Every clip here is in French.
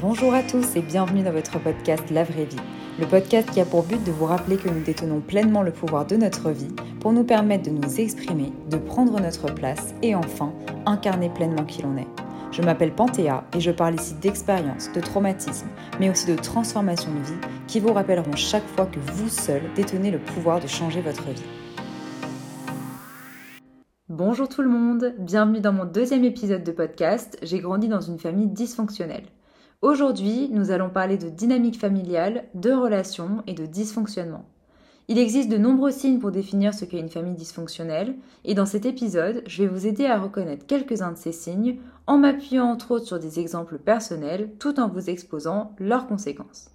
Bonjour à tous et bienvenue dans votre podcast La vraie vie, le podcast qui a pour but de vous rappeler que nous détenons pleinement le pouvoir de notre vie pour nous permettre de nous exprimer, de prendre notre place et enfin incarner pleinement qui l'on est. Je m'appelle Panthéa et je parle ici d'expériences, de traumatismes, mais aussi de transformations de vie qui vous rappelleront chaque fois que vous seul détenez le pouvoir de changer votre vie. Bonjour tout le monde, bienvenue dans mon deuxième épisode de podcast. J'ai grandi dans une famille dysfonctionnelle. Aujourd'hui, nous allons parler de dynamique familiale, de relations et de dysfonctionnement. Il existe de nombreux signes pour définir ce qu'est une famille dysfonctionnelle, et dans cet épisode, je vais vous aider à reconnaître quelques-uns de ces signes en m'appuyant entre autres sur des exemples personnels tout en vous exposant leurs conséquences.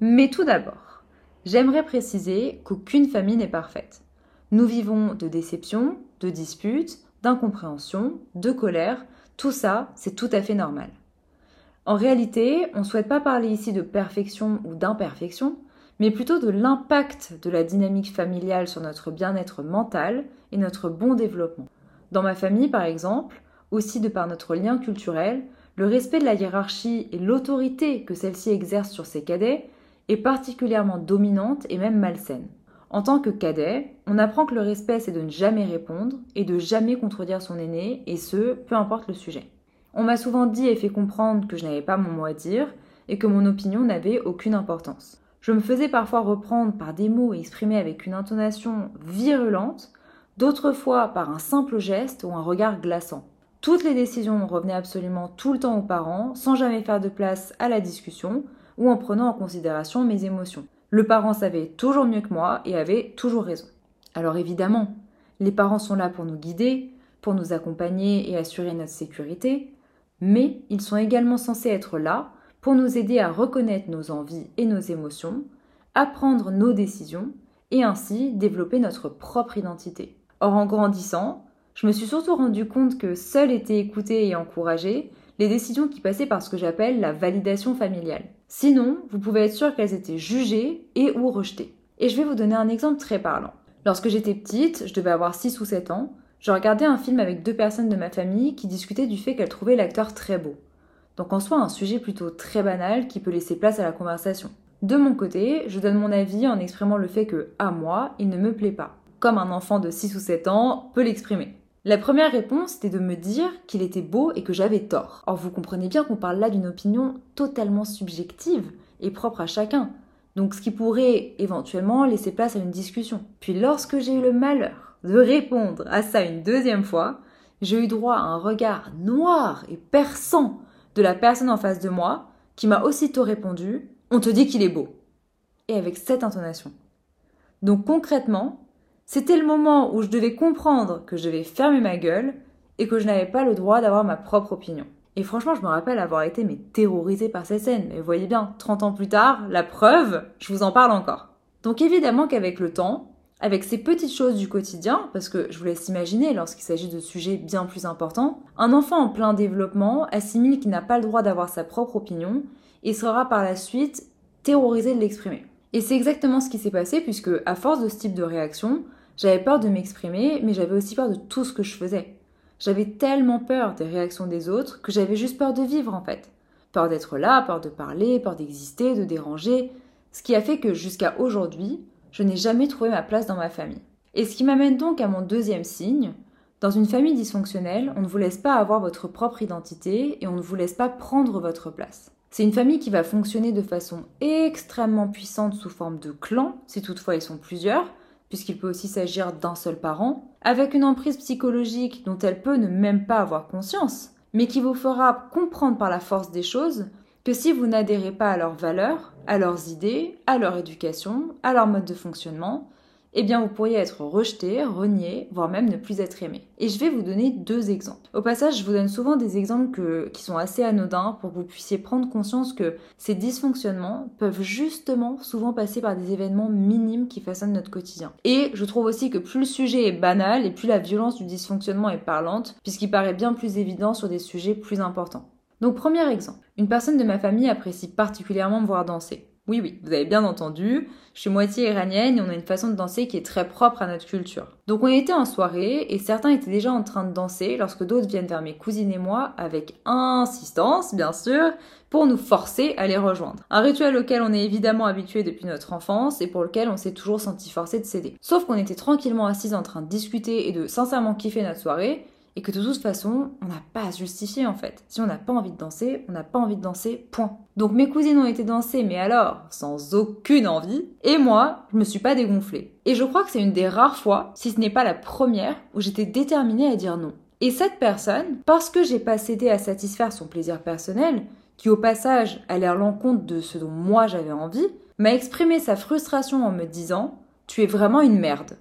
Mais tout d'abord, j'aimerais préciser qu'aucune famille n'est parfaite. Nous vivons de déceptions, de disputes, d'incompréhension, de colère, tout ça, c'est tout à fait normal. En réalité, on ne souhaite pas parler ici de perfection ou d'imperfection, mais plutôt de l'impact de la dynamique familiale sur notre bien-être mental et notre bon développement. Dans ma famille, par exemple, aussi de par notre lien culturel, le respect de la hiérarchie et l'autorité que celle-ci exerce sur ses cadets est particulièrement dominante et même malsaine. En tant que cadet, on apprend que le respect c'est de ne jamais répondre et de jamais contredire son aîné, et ce, peu importe le sujet. On m'a souvent dit et fait comprendre que je n'avais pas mon mot à dire et que mon opinion n'avait aucune importance. Je me faisais parfois reprendre par des mots exprimés avec une intonation virulente, d'autres fois par un simple geste ou un regard glaçant. Toutes les décisions revenaient absolument tout le temps aux parents, sans jamais faire de place à la discussion ou en prenant en considération mes émotions. Le parent savait toujours mieux que moi et avait toujours raison. Alors évidemment, les parents sont là pour nous guider, pour nous accompagner et assurer notre sécurité, mais ils sont également censés être là pour nous aider à reconnaître nos envies et nos émotions, à prendre nos décisions et ainsi développer notre propre identité. Or, en grandissant, je me suis surtout rendu compte que seules étaient écoutées et encouragées les décisions qui passaient par ce que j'appelle la validation familiale. Sinon, vous pouvez être sûr qu'elles étaient jugées et ou rejetées. Et je vais vous donner un exemple très parlant. Lorsque j'étais petite, je devais avoir 6 ou 7 ans, je regardais un film avec deux personnes de ma famille qui discutaient du fait qu'elles trouvaient l'acteur très beau. Donc en soi un sujet plutôt très banal qui peut laisser place à la conversation. De mon côté, je donne mon avis en exprimant le fait que, à moi, il ne me plaît pas, comme un enfant de 6 ou 7 ans peut l'exprimer. La première réponse était de me dire qu'il était beau et que j'avais tort. Or vous comprenez bien qu'on parle là d'une opinion totalement subjective et propre à chacun, donc ce qui pourrait éventuellement laisser place à une discussion. Puis lorsque j'ai eu le malheur de répondre à ça une deuxième fois, j'ai eu droit à un regard noir et perçant de la personne en face de moi qui m'a aussitôt répondu On te dit qu'il est beau. Et avec cette intonation. Donc concrètement, c'était le moment où je devais comprendre que je devais fermer ma gueule et que je n'avais pas le droit d'avoir ma propre opinion. Et franchement, je me rappelle avoir été terrorisée par cette scène. Mais vous voyez bien, 30 ans plus tard, la preuve, je vous en parle encore. Donc évidemment qu'avec le temps, avec ces petites choses du quotidien, parce que je vous laisse imaginer, lorsqu'il s'agit de sujets bien plus importants, un enfant en plein développement assimile qu'il n'a pas le droit d'avoir sa propre opinion et sera par la suite terrorisé de l'exprimer. Et c'est exactement ce qui s'est passé puisque, à force de ce type de réaction, j'avais peur de m'exprimer, mais j'avais aussi peur de tout ce que je faisais. J'avais tellement peur des réactions des autres que j'avais juste peur de vivre en fait. Peur d'être là, peur de parler, peur d'exister, de déranger. Ce qui a fait que jusqu'à aujourd'hui, je n'ai jamais trouvé ma place dans ma famille. Et ce qui m'amène donc à mon deuxième signe. Dans une famille dysfonctionnelle, on ne vous laisse pas avoir votre propre identité et on ne vous laisse pas prendre votre place. C'est une famille qui va fonctionner de façon extrêmement puissante sous forme de clan, si toutefois ils sont plusieurs, puisqu'il peut aussi s'agir d'un seul parent, avec une emprise psychologique dont elle peut ne même pas avoir conscience, mais qui vous fera comprendre par la force des choses que si vous n'adhérez pas à leurs valeurs, à leurs idées, à leur éducation, à leur mode de fonctionnement, eh bien vous pourriez être rejeté, renié, voire même ne plus être aimé. Et je vais vous donner deux exemples. Au passage, je vous donne souvent des exemples qui sont assez anodins pour que vous puissiez prendre conscience que ces dysfonctionnements peuvent justement souvent passer par des événements minimes qui façonnent notre quotidien. Et je trouve aussi que plus le sujet est banal et plus la violence du dysfonctionnement est parlante, puisqu'il paraît bien plus évident sur des sujets plus importants. Donc premier exemple, une personne de ma famille apprécie particulièrement me voir danser. Oui, oui, vous avez bien entendu, je suis moitié iranienne et on a une façon de danser qui est très propre à notre culture. Donc on était en soirée et certains étaient déjà en train de danser lorsque d'autres viennent vers mes cousines et moi avec insistance, bien sûr, pour nous forcer à les rejoindre. Un rituel auquel on est évidemment habitué depuis notre enfance et pour lequel on s'est toujours senti forcé de céder. Sauf qu'on était tranquillement assis en train de discuter et de sincèrement kiffer notre soirée et que de toute façon, on n'a pas à se justifier en fait. Si on n'a pas envie de danser, on n'a pas envie de danser, point. Donc mes cousines ont été danser, mais alors, sans aucune envie, et moi, je me suis pas dégonflée. Et je crois que c'est une des rares fois, si ce n'est pas la première, où j'étais déterminée à dire non. Et cette personne, parce que j'ai pas cédé à satisfaire son plaisir personnel, qui au passage allait à l'encontre de ce dont moi j'avais envie, m'a exprimé sa frustration en me disant Tu es vraiment une merde.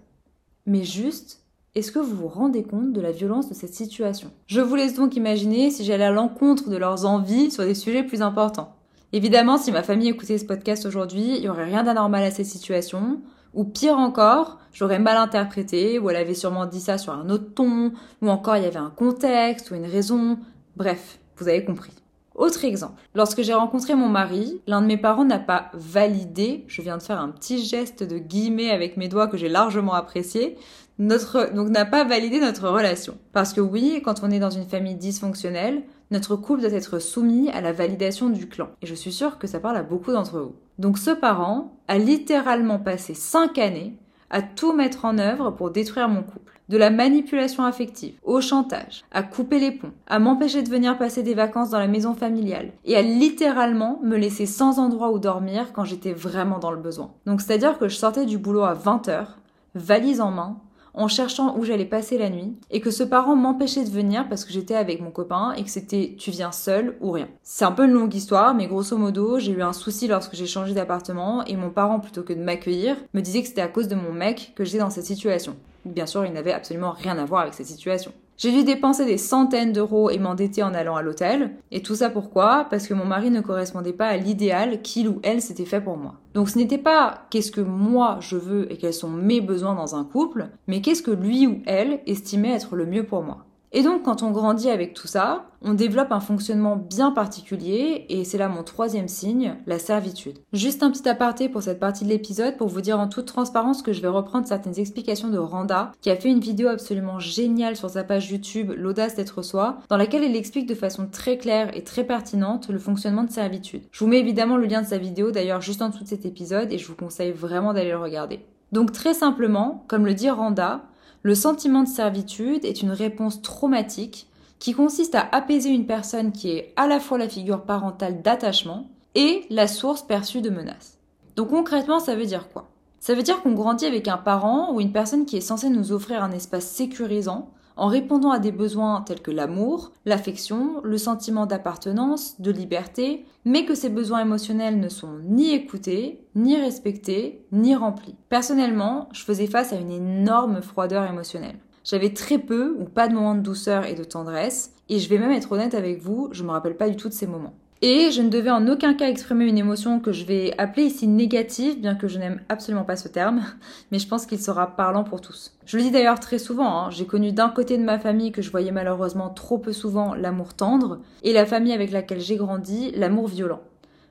Mais juste, est-ce que vous vous rendez compte de la violence de cette situation? Je vous laisse donc imaginer si j'allais à l'encontre de leurs envies sur des sujets plus importants. Évidemment, si ma famille écoutait ce podcast aujourd'hui, il n'y aurait rien d'anormal à cette situation. Ou pire encore, j'aurais mal interprété, ou elle avait sûrement dit ça sur un autre ton, ou encore il y avait un contexte ou une raison. Bref, vous avez compris. Autre exemple, lorsque j'ai rencontré mon mari, l'un de mes parents n'a pas validé, je viens de faire un petit geste de guillemets avec mes doigts que j'ai largement apprécié, notre, donc n'a pas validé notre relation. Parce que oui, quand on est dans une famille dysfonctionnelle, notre couple doit être soumis à la validation du clan. Et je suis sûre que ça parle à beaucoup d'entre vous. Donc ce parent a littéralement passé 5 années à tout mettre en œuvre pour détruire mon couple. De la manipulation affective, au chantage, à couper les ponts, à m'empêcher de venir passer des vacances dans la maison familiale, et à littéralement me laisser sans endroit où dormir quand j'étais vraiment dans le besoin. Donc c'est-à-dire que je sortais du boulot à 20h, valise en main, en cherchant où j'allais passer la nuit et que ce parent m'empêchait de venir parce que j'étais avec mon copain et que c'était tu viens seul ou rien. C'est un peu une longue histoire mais grosso modo j'ai eu un souci lorsque j'ai changé d'appartement et mon parent plutôt que de m'accueillir me disait que c'était à cause de mon mec que j'étais dans cette situation. Bien sûr il n'avait absolument rien à voir avec cette situation. J'ai dû dépenser des centaines d'euros et m'endetter en allant à l'hôtel. Et tout ça pourquoi? Parce que mon mari ne correspondait pas à l'idéal qu'il ou elle s'était fait pour moi. Donc ce n'était pas qu'est-ce que moi je veux et quels sont mes besoins dans un couple, mais qu'est-ce que lui ou elle estimait être le mieux pour moi. Et donc quand on grandit avec tout ça, on développe un fonctionnement bien particulier et c'est là mon troisième signe, la servitude. Juste un petit aparté pour cette partie de l'épisode pour vous dire en toute transparence que je vais reprendre certaines explications de Randa qui a fait une vidéo absolument géniale sur sa page YouTube L'audace d'être soi dans laquelle elle explique de façon très claire et très pertinente le fonctionnement de servitude. Je vous mets évidemment le lien de sa vidéo d'ailleurs juste en dessous de cet épisode et je vous conseille vraiment d'aller le regarder. Donc très simplement, comme le dit Randa, le sentiment de servitude est une réponse traumatique qui consiste à apaiser une personne qui est à la fois la figure parentale d'attachement et la source perçue de menace. Donc concrètement, ça veut dire quoi? Ça veut dire qu'on grandit avec un parent ou une personne qui est censée nous offrir un espace sécurisant en répondant à des besoins tels que l'amour, l'affection, le sentiment d'appartenance, de liberté, mais que ces besoins émotionnels ne sont ni écoutés, ni respectés, ni remplis. Personnellement, je faisais face à une énorme froideur émotionnelle. J'avais très peu ou pas de moments de douceur et de tendresse, et je vais même être honnête avec vous, je me rappelle pas du tout de ces moments. Et je ne devais en aucun cas exprimer une émotion que je vais appeler ici négative, bien que je n'aime absolument pas ce terme, mais je pense qu'il sera parlant pour tous. Je le dis d'ailleurs très souvent, hein, j'ai connu d'un côté de ma famille que je voyais malheureusement trop peu souvent l'amour tendre, et la famille avec laquelle j'ai grandi, l'amour violent.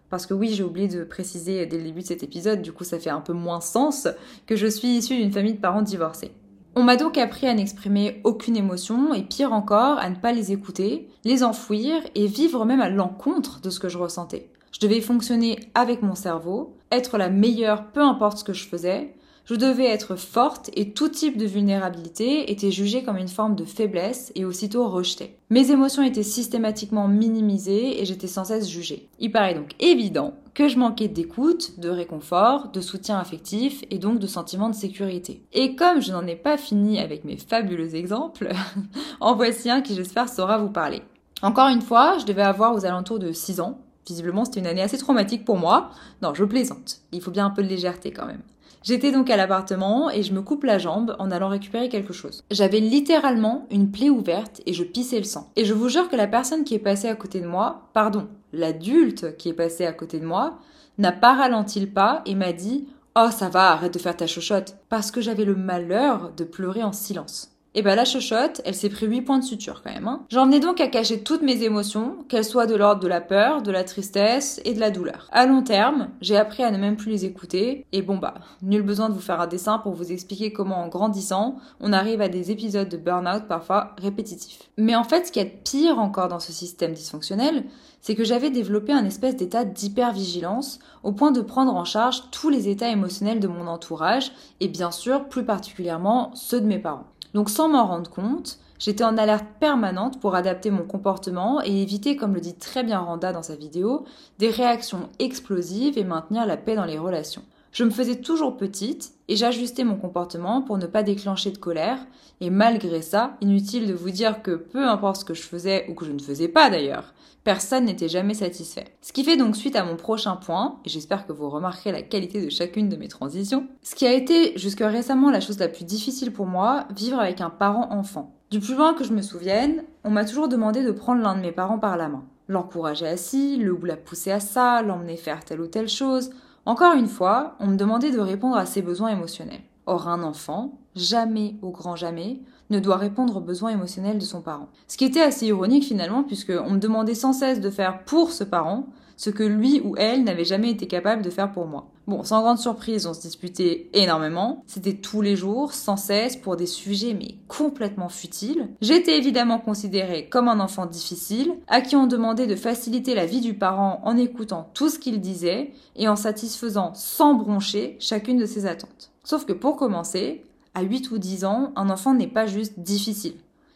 Parce que oui, j'ai oublié de préciser dès le début de cet épisode, du coup ça fait un peu moins sens, que je suis issue d'une famille de parents divorcés. On m'a donc appris à n'exprimer aucune émotion et pire encore à ne pas les écouter, les enfouir et vivre même à l'encontre de ce que je ressentais. Je devais fonctionner avec mon cerveau, être la meilleure peu importe ce que je faisais, je devais être forte et tout type de vulnérabilité était jugé comme une forme de faiblesse et aussitôt rejeté. Mes émotions étaient systématiquement minimisées et j'étais sans cesse jugée. Il paraît donc évident que je manquais d'écoute, de réconfort, de soutien affectif et donc de sentiment de sécurité. Et comme je n'en ai pas fini avec mes fabuleux exemples, en voici un qui j'espère saura vous parler. Encore une fois, je devais avoir aux alentours de 6 ans. Visiblement, c'était une année assez traumatique pour moi. Non, je plaisante. Il faut bien un peu de légèreté quand même. J'étais donc à l'appartement et je me coupe la jambe en allant récupérer quelque chose. J'avais littéralement une plaie ouverte et je pissais le sang. Et je vous jure que la personne qui est passée à côté de moi, pardon, l'adulte qui est passé à côté de moi, n'a pas ralenti le pas et m'a dit Oh, ça va, arrête de faire ta chochotte. Parce que j'avais le malheur de pleurer en silence. Et ben la chochotte, elle s'est pris 8 points de suture quand même. Hein. J'en venais donc à cacher toutes mes émotions, qu'elles soient de l'ordre de la peur, de la tristesse et de la douleur. À long terme, j'ai appris à ne même plus les écouter, et bon bah, nul besoin de vous faire un dessin pour vous expliquer comment en grandissant, on arrive à des épisodes de burn-out parfois répétitifs. Mais en fait, ce qui est pire encore dans ce système dysfonctionnel, c'est que j'avais développé un espèce d'état d'hypervigilance au point de prendre en charge tous les états émotionnels de mon entourage, et bien sûr plus particulièrement ceux de mes parents. Donc sans m'en rendre compte, j'étais en alerte permanente pour adapter mon comportement et éviter, comme le dit très bien Randa dans sa vidéo, des réactions explosives et maintenir la paix dans les relations. Je me faisais toujours petite et j'ajustais mon comportement pour ne pas déclencher de colère. Et malgré ça, inutile de vous dire que peu importe ce que je faisais ou que je ne faisais pas d'ailleurs, personne n'était jamais satisfait. Ce qui fait donc suite à mon prochain point, et j'espère que vous remarquerez la qualité de chacune de mes transitions, ce qui a été jusque récemment la chose la plus difficile pour moi, vivre avec un parent enfant. Du plus loin que je me souvienne, on m'a toujours demandé de prendre l'un de mes parents par la main, l'encourager assis, le ou la pousser à ça, l'emmener faire telle ou telle chose, encore une fois, on me demandait de répondre à ses besoins émotionnels. Or, un enfant, jamais, au grand jamais, ne doit répondre aux besoins émotionnels de son parent. Ce qui était assez ironique finalement, puisque on me demandait sans cesse de faire pour ce parent ce que lui ou elle n'avait jamais été capable de faire pour moi. Bon, sans grande surprise, on se disputait énormément. C'était tous les jours, sans cesse, pour des sujets mais complètement futiles. J'étais évidemment considérée comme un enfant difficile, à qui on demandait de faciliter la vie du parent en écoutant tout ce qu'il disait et en satisfaisant sans broncher chacune de ses attentes. Sauf que pour commencer, à 8 ou 10 ans, un enfant n'est pas juste difficile.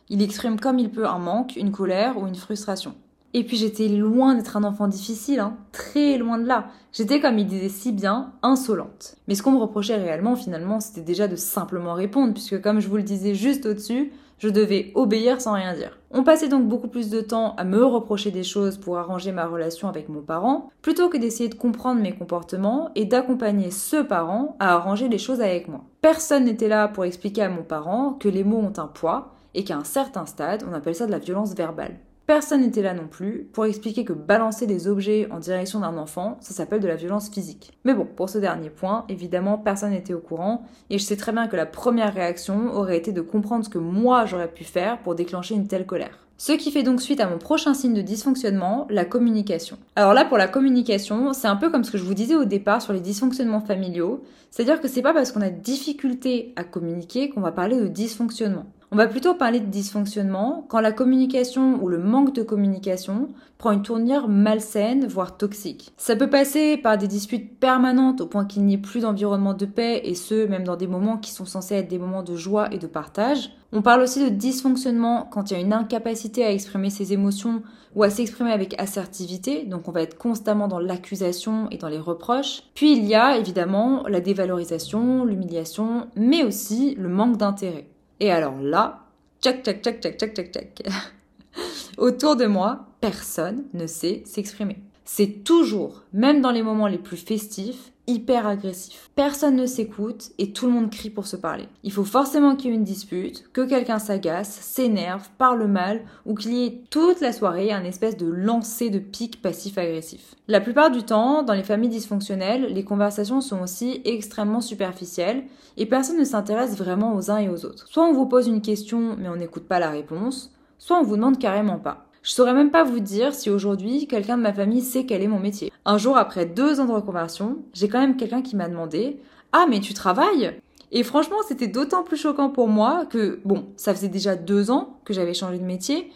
Il exprime comme il peut un manque, une colère ou une frustration. Et puis j'étais loin d'être un enfant difficile, hein, très loin de là. J'étais, comme il disait si bien, insolente. Mais ce qu'on me reprochait réellement, finalement, c'était déjà de simplement répondre, puisque comme je vous le disais juste au-dessus, je devais obéir sans rien dire. On passait donc beaucoup plus de temps à me reprocher des choses pour arranger ma relation avec mon parent, plutôt que d'essayer de comprendre mes comportements et d'accompagner ce parent à arranger les choses avec moi. Personne n'était là pour expliquer à mon parent que les mots ont un poids et qu'à un certain stade, on appelle ça de la violence verbale. Personne n'était là non plus pour expliquer que balancer des objets en direction d'un enfant, ça s'appelle de la violence physique. Mais bon, pour ce dernier point, évidemment, personne n'était au courant, et je sais très bien que la première réaction aurait été de comprendre ce que moi j'aurais pu faire pour déclencher une telle colère. Ce qui fait donc suite à mon prochain signe de dysfonctionnement, la communication. Alors là, pour la communication, c'est un peu comme ce que je vous disais au départ sur les dysfonctionnements familiaux, c'est-à-dire que c'est pas parce qu'on a difficulté à communiquer qu'on va parler de dysfonctionnement. On va plutôt parler de dysfonctionnement quand la communication ou le manque de communication prend une tournure malsaine, voire toxique. Ça peut passer par des disputes permanentes au point qu'il n'y ait plus d'environnement de paix, et ce, même dans des moments qui sont censés être des moments de joie et de partage. On parle aussi de dysfonctionnement quand il y a une incapacité à exprimer ses émotions ou à s'exprimer avec assertivité, donc on va être constamment dans l'accusation et dans les reproches. Puis il y a évidemment la dévalorisation, l'humiliation, mais aussi le manque d'intérêt. Et alors là, tchac, tchac, tchac, tchac, tchac, tchac, tchac. Autour de moi, personne ne sait s'exprimer. C'est toujours, même dans les moments les plus festifs, hyper agressif. Personne ne s'écoute et tout le monde crie pour se parler. Il faut forcément qu'il y ait une dispute, que quelqu'un s'agace, s'énerve, parle mal ou qu'il y ait toute la soirée un espèce de lancer de pic passif-agressif. La plupart du temps, dans les familles dysfonctionnelles, les conversations sont aussi extrêmement superficielles et personne ne s'intéresse vraiment aux uns et aux autres. Soit on vous pose une question mais on n'écoute pas la réponse, soit on vous demande carrément pas. Je saurais même pas vous dire si aujourd'hui quelqu'un de ma famille sait quel est mon métier. Un jour après deux ans de reconversion, j'ai quand même quelqu'un qui m'a demandé Ah mais tu travailles? Et franchement, c'était d'autant plus choquant pour moi que, bon, ça faisait déjà deux ans que j'avais changé de métier,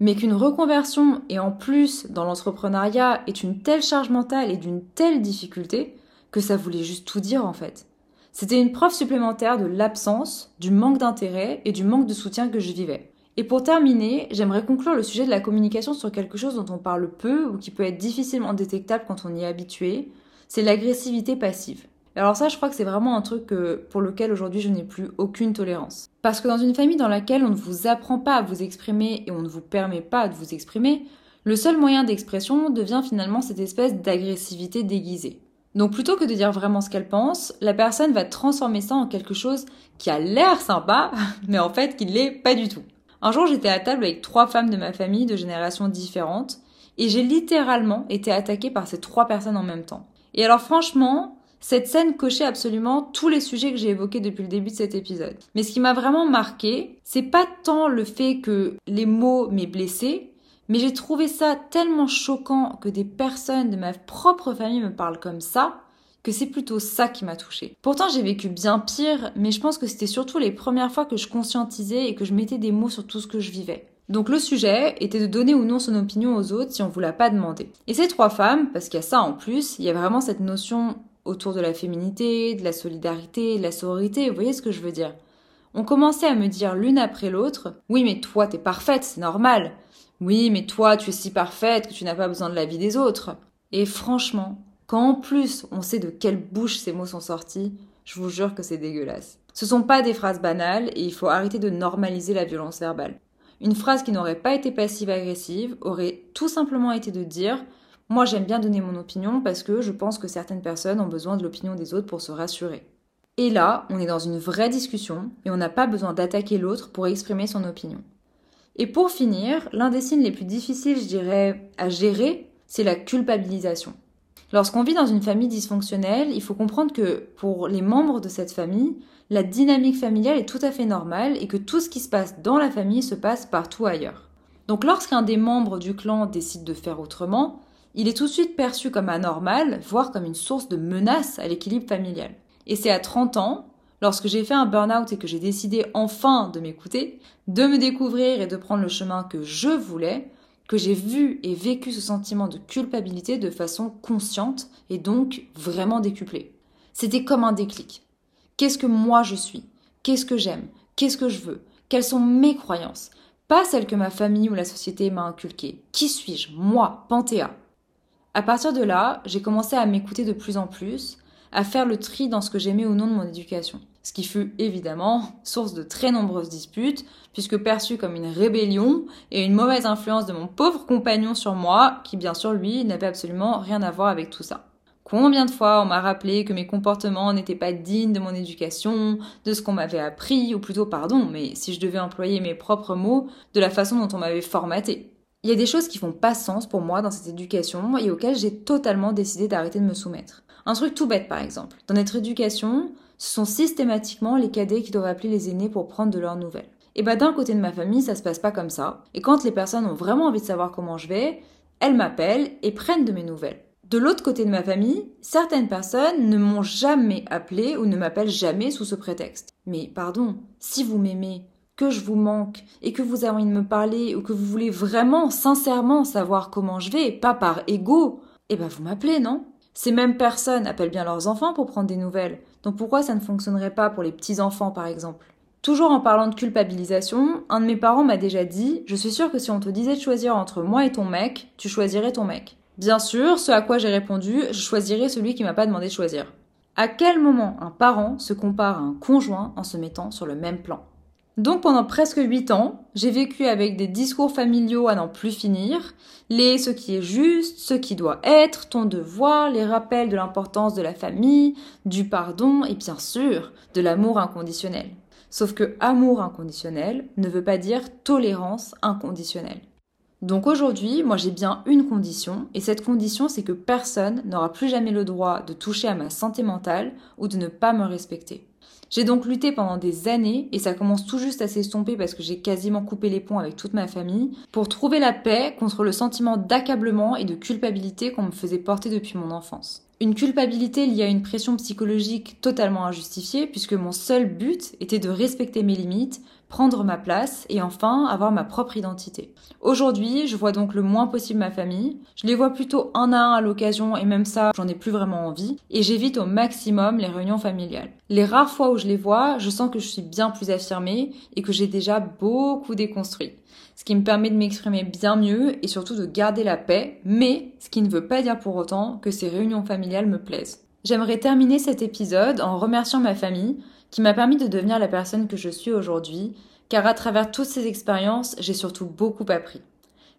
mais qu'une reconversion et en plus dans l'entrepreneuriat est une telle charge mentale et d'une telle difficulté que ça voulait juste tout dire en fait. C'était une preuve supplémentaire de l'absence, du manque d'intérêt et du manque de soutien que je vivais. Et pour terminer, j'aimerais conclure le sujet de la communication sur quelque chose dont on parle peu ou qui peut être difficilement détectable quand on y est habitué, c'est l'agressivité passive. Alors ça, je crois que c'est vraiment un truc pour lequel aujourd'hui je n'ai plus aucune tolérance. Parce que dans une famille dans laquelle on ne vous apprend pas à vous exprimer et on ne vous permet pas de vous exprimer, le seul moyen d'expression devient finalement cette espèce d'agressivité déguisée. Donc plutôt que de dire vraiment ce qu'elle pense, la personne va transformer ça en quelque chose qui a l'air sympa, mais en fait qui ne l'est pas du tout. Un jour, j'étais à table avec trois femmes de ma famille de générations différentes et j'ai littéralement été attaquée par ces trois personnes en même temps. Et alors franchement, Cette scène cochait absolument tous les sujets que j'ai évoqués depuis le début de cet épisode. Mais ce qui m'a vraiment marqué, c'est pas tant le fait que les mots m'aient blessé, mais j'ai trouvé ça tellement choquant que des personnes de ma propre famille me parlent comme ça, que c'est plutôt ça qui m'a touchée. Pourtant, j'ai vécu bien pire, mais je pense que c'était surtout les premières fois que je conscientisais et que je mettais des mots sur tout ce que je vivais. Donc le sujet était de donner ou non son opinion aux autres si on vous l'a pas demandé. Et ces trois femmes, parce qu'il y a ça en plus, il y a vraiment cette notion autour de la féminité, de la solidarité, de la sororité, vous voyez ce que je veux dire? On commençait à me dire l'une après l'autre, oui mais toi t'es parfaite, c'est normal. Oui mais toi tu es si parfaite que tu n'as pas besoin de la vie des autres. Et franchement, quand en plus on sait de quelle bouche ces mots sont sortis, je vous jure que c'est dégueulasse. Ce sont pas des phrases banales et il faut arrêter de normaliser la violence verbale. Une phrase qui n'aurait pas été passive-agressive aurait tout simplement été de dire Moi j'aime bien donner mon opinion parce que je pense que certaines personnes ont besoin de l'opinion des autres pour se rassurer. Et là, on est dans une vraie discussion et on n'a pas besoin d'attaquer l'autre pour exprimer son opinion. Et pour finir, l'un des signes les plus difficiles, je dirais, à gérer, c'est la culpabilisation. Lorsqu'on vit dans une famille dysfonctionnelle, il faut comprendre que pour les membres de cette famille, la dynamique familiale est tout à fait normale et que tout ce qui se passe dans la famille se passe partout ailleurs. Donc lorsqu'un des membres du clan décide de faire autrement, il est tout de suite perçu comme anormal, voire comme une source de menace à l'équilibre familial. Et c'est à 30 ans, lorsque j'ai fait un burn-out et que j'ai décidé enfin de m'écouter, de me découvrir et de prendre le chemin que je voulais, que j'ai vu et vécu ce sentiment de culpabilité de façon consciente et donc vraiment décuplée. C'était comme un déclic. Qu'est-ce que moi je suis? Qu'est-ce que j'aime? Qu'est-ce que je veux? Quelles sont mes croyances? Pas celles que ma famille ou la société m'a inculquées. Qui suis-je? Moi, Panthéa. À partir de là, j'ai commencé à m'écouter de plus en plus, à faire le tri dans ce que j'aimais ou non de mon éducation ce qui fut évidemment source de très nombreuses disputes, puisque perçu comme une rébellion et une mauvaise influence de mon pauvre compagnon sur moi, qui bien sûr lui n'avait absolument rien à voir avec tout ça. Combien de fois on m'a rappelé que mes comportements n'étaient pas dignes de mon éducation, de ce qu'on m'avait appris, ou plutôt pardon, mais si je devais employer mes propres mots, de la façon dont on m'avait formaté. Il y a des choses qui font pas sens pour moi dans cette éducation et auxquelles j'ai totalement décidé d'arrêter de me soumettre. Un truc tout bête par exemple. Dans notre éducation, ce sont systématiquement les cadets qui doivent appeler les aînés pour prendre de leurs nouvelles. Et bah d'un côté de ma famille, ça se passe pas comme ça. Et quand les personnes ont vraiment envie de savoir comment je vais, elles m'appellent et prennent de mes nouvelles. De l'autre côté de ma famille, certaines personnes ne m'ont jamais appelé ou ne m'appellent jamais sous ce prétexte. Mais pardon, si vous m'aimez, que je vous manque et que vous avez envie de me parler ou que vous voulez vraiment, sincèrement savoir comment je vais, pas par ego, eh ben vous m'appelez, non? Ces mêmes personnes appellent bien leurs enfants pour prendre des nouvelles. Donc pourquoi ça ne fonctionnerait pas pour les petits-enfants par exemple? Toujours en parlant de culpabilisation, un de mes parents m'a déjà dit Je suis sûre que si on te disait de choisir entre moi et ton mec, tu choisirais ton mec. Bien sûr, ce à quoi j'ai répondu Je choisirais celui qui m'a pas demandé de choisir. À quel moment un parent se compare à un conjoint en se mettant sur le même plan? Donc pendant presque 8 ans, j'ai vécu avec des discours familiaux à n'en plus finir, les ce qui est juste, ce qui doit être, ton devoir, les rappels de l'importance de la famille, du pardon et bien sûr de l'amour inconditionnel. Sauf que amour inconditionnel ne veut pas dire tolérance inconditionnelle. Donc aujourd'hui, moi j'ai bien une condition, et cette condition c'est que personne n'aura plus jamais le droit de toucher à ma santé mentale ou de ne pas me respecter. J'ai donc lutté pendant des années, et ça commence tout juste à s'estomper parce que j'ai quasiment coupé les ponts avec toute ma famille, pour trouver la paix contre le sentiment d'accablement et de culpabilité qu'on me faisait porter depuis mon enfance. Une culpabilité liée à une pression psychologique totalement injustifiée, puisque mon seul but était de respecter mes limites, prendre ma place et enfin avoir ma propre identité. Aujourd'hui, je vois donc le moins possible ma famille. Je les vois plutôt un à un à l'occasion et même ça, j'en ai plus vraiment envie. Et j'évite au maximum les réunions familiales. Les rares fois où je les vois, je sens que je suis bien plus affirmée et que j'ai déjà beaucoup déconstruit. Ce qui me permet de m'exprimer bien mieux et surtout de garder la paix, mais ce qui ne veut pas dire pour autant que ces réunions familiales me plaisent. J'aimerais terminer cet épisode en remerciant ma famille qui m'a permis de devenir la personne que je suis aujourd'hui, car à travers toutes ces expériences, j'ai surtout beaucoup appris.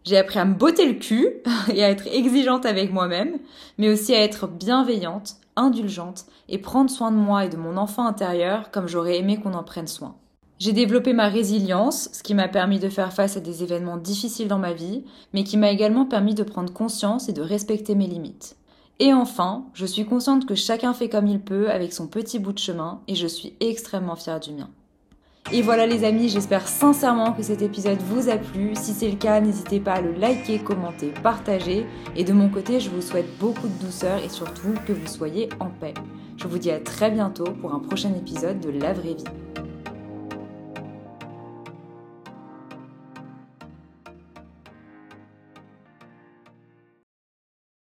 J'ai appris à me botter le cul et à être exigeante avec moi-même, mais aussi à être bienveillante, indulgente et prendre soin de moi et de mon enfant intérieur comme j'aurais aimé qu'on en prenne soin. J'ai développé ma résilience, ce qui m'a permis de faire face à des événements difficiles dans ma vie, mais qui m'a également permis de prendre conscience et de respecter mes limites. Et enfin, je suis consciente que chacun fait comme il peut avec son petit bout de chemin et je suis extrêmement fière du mien. Et voilà les amis, j'espère sincèrement que cet épisode vous a plu. Si c'est le cas, n'hésitez pas à le liker, commenter, partager. Et de mon côté, je vous souhaite beaucoup de douceur et surtout que vous soyez en paix. Je vous dis à très bientôt pour un prochain épisode de La Vraie Vie.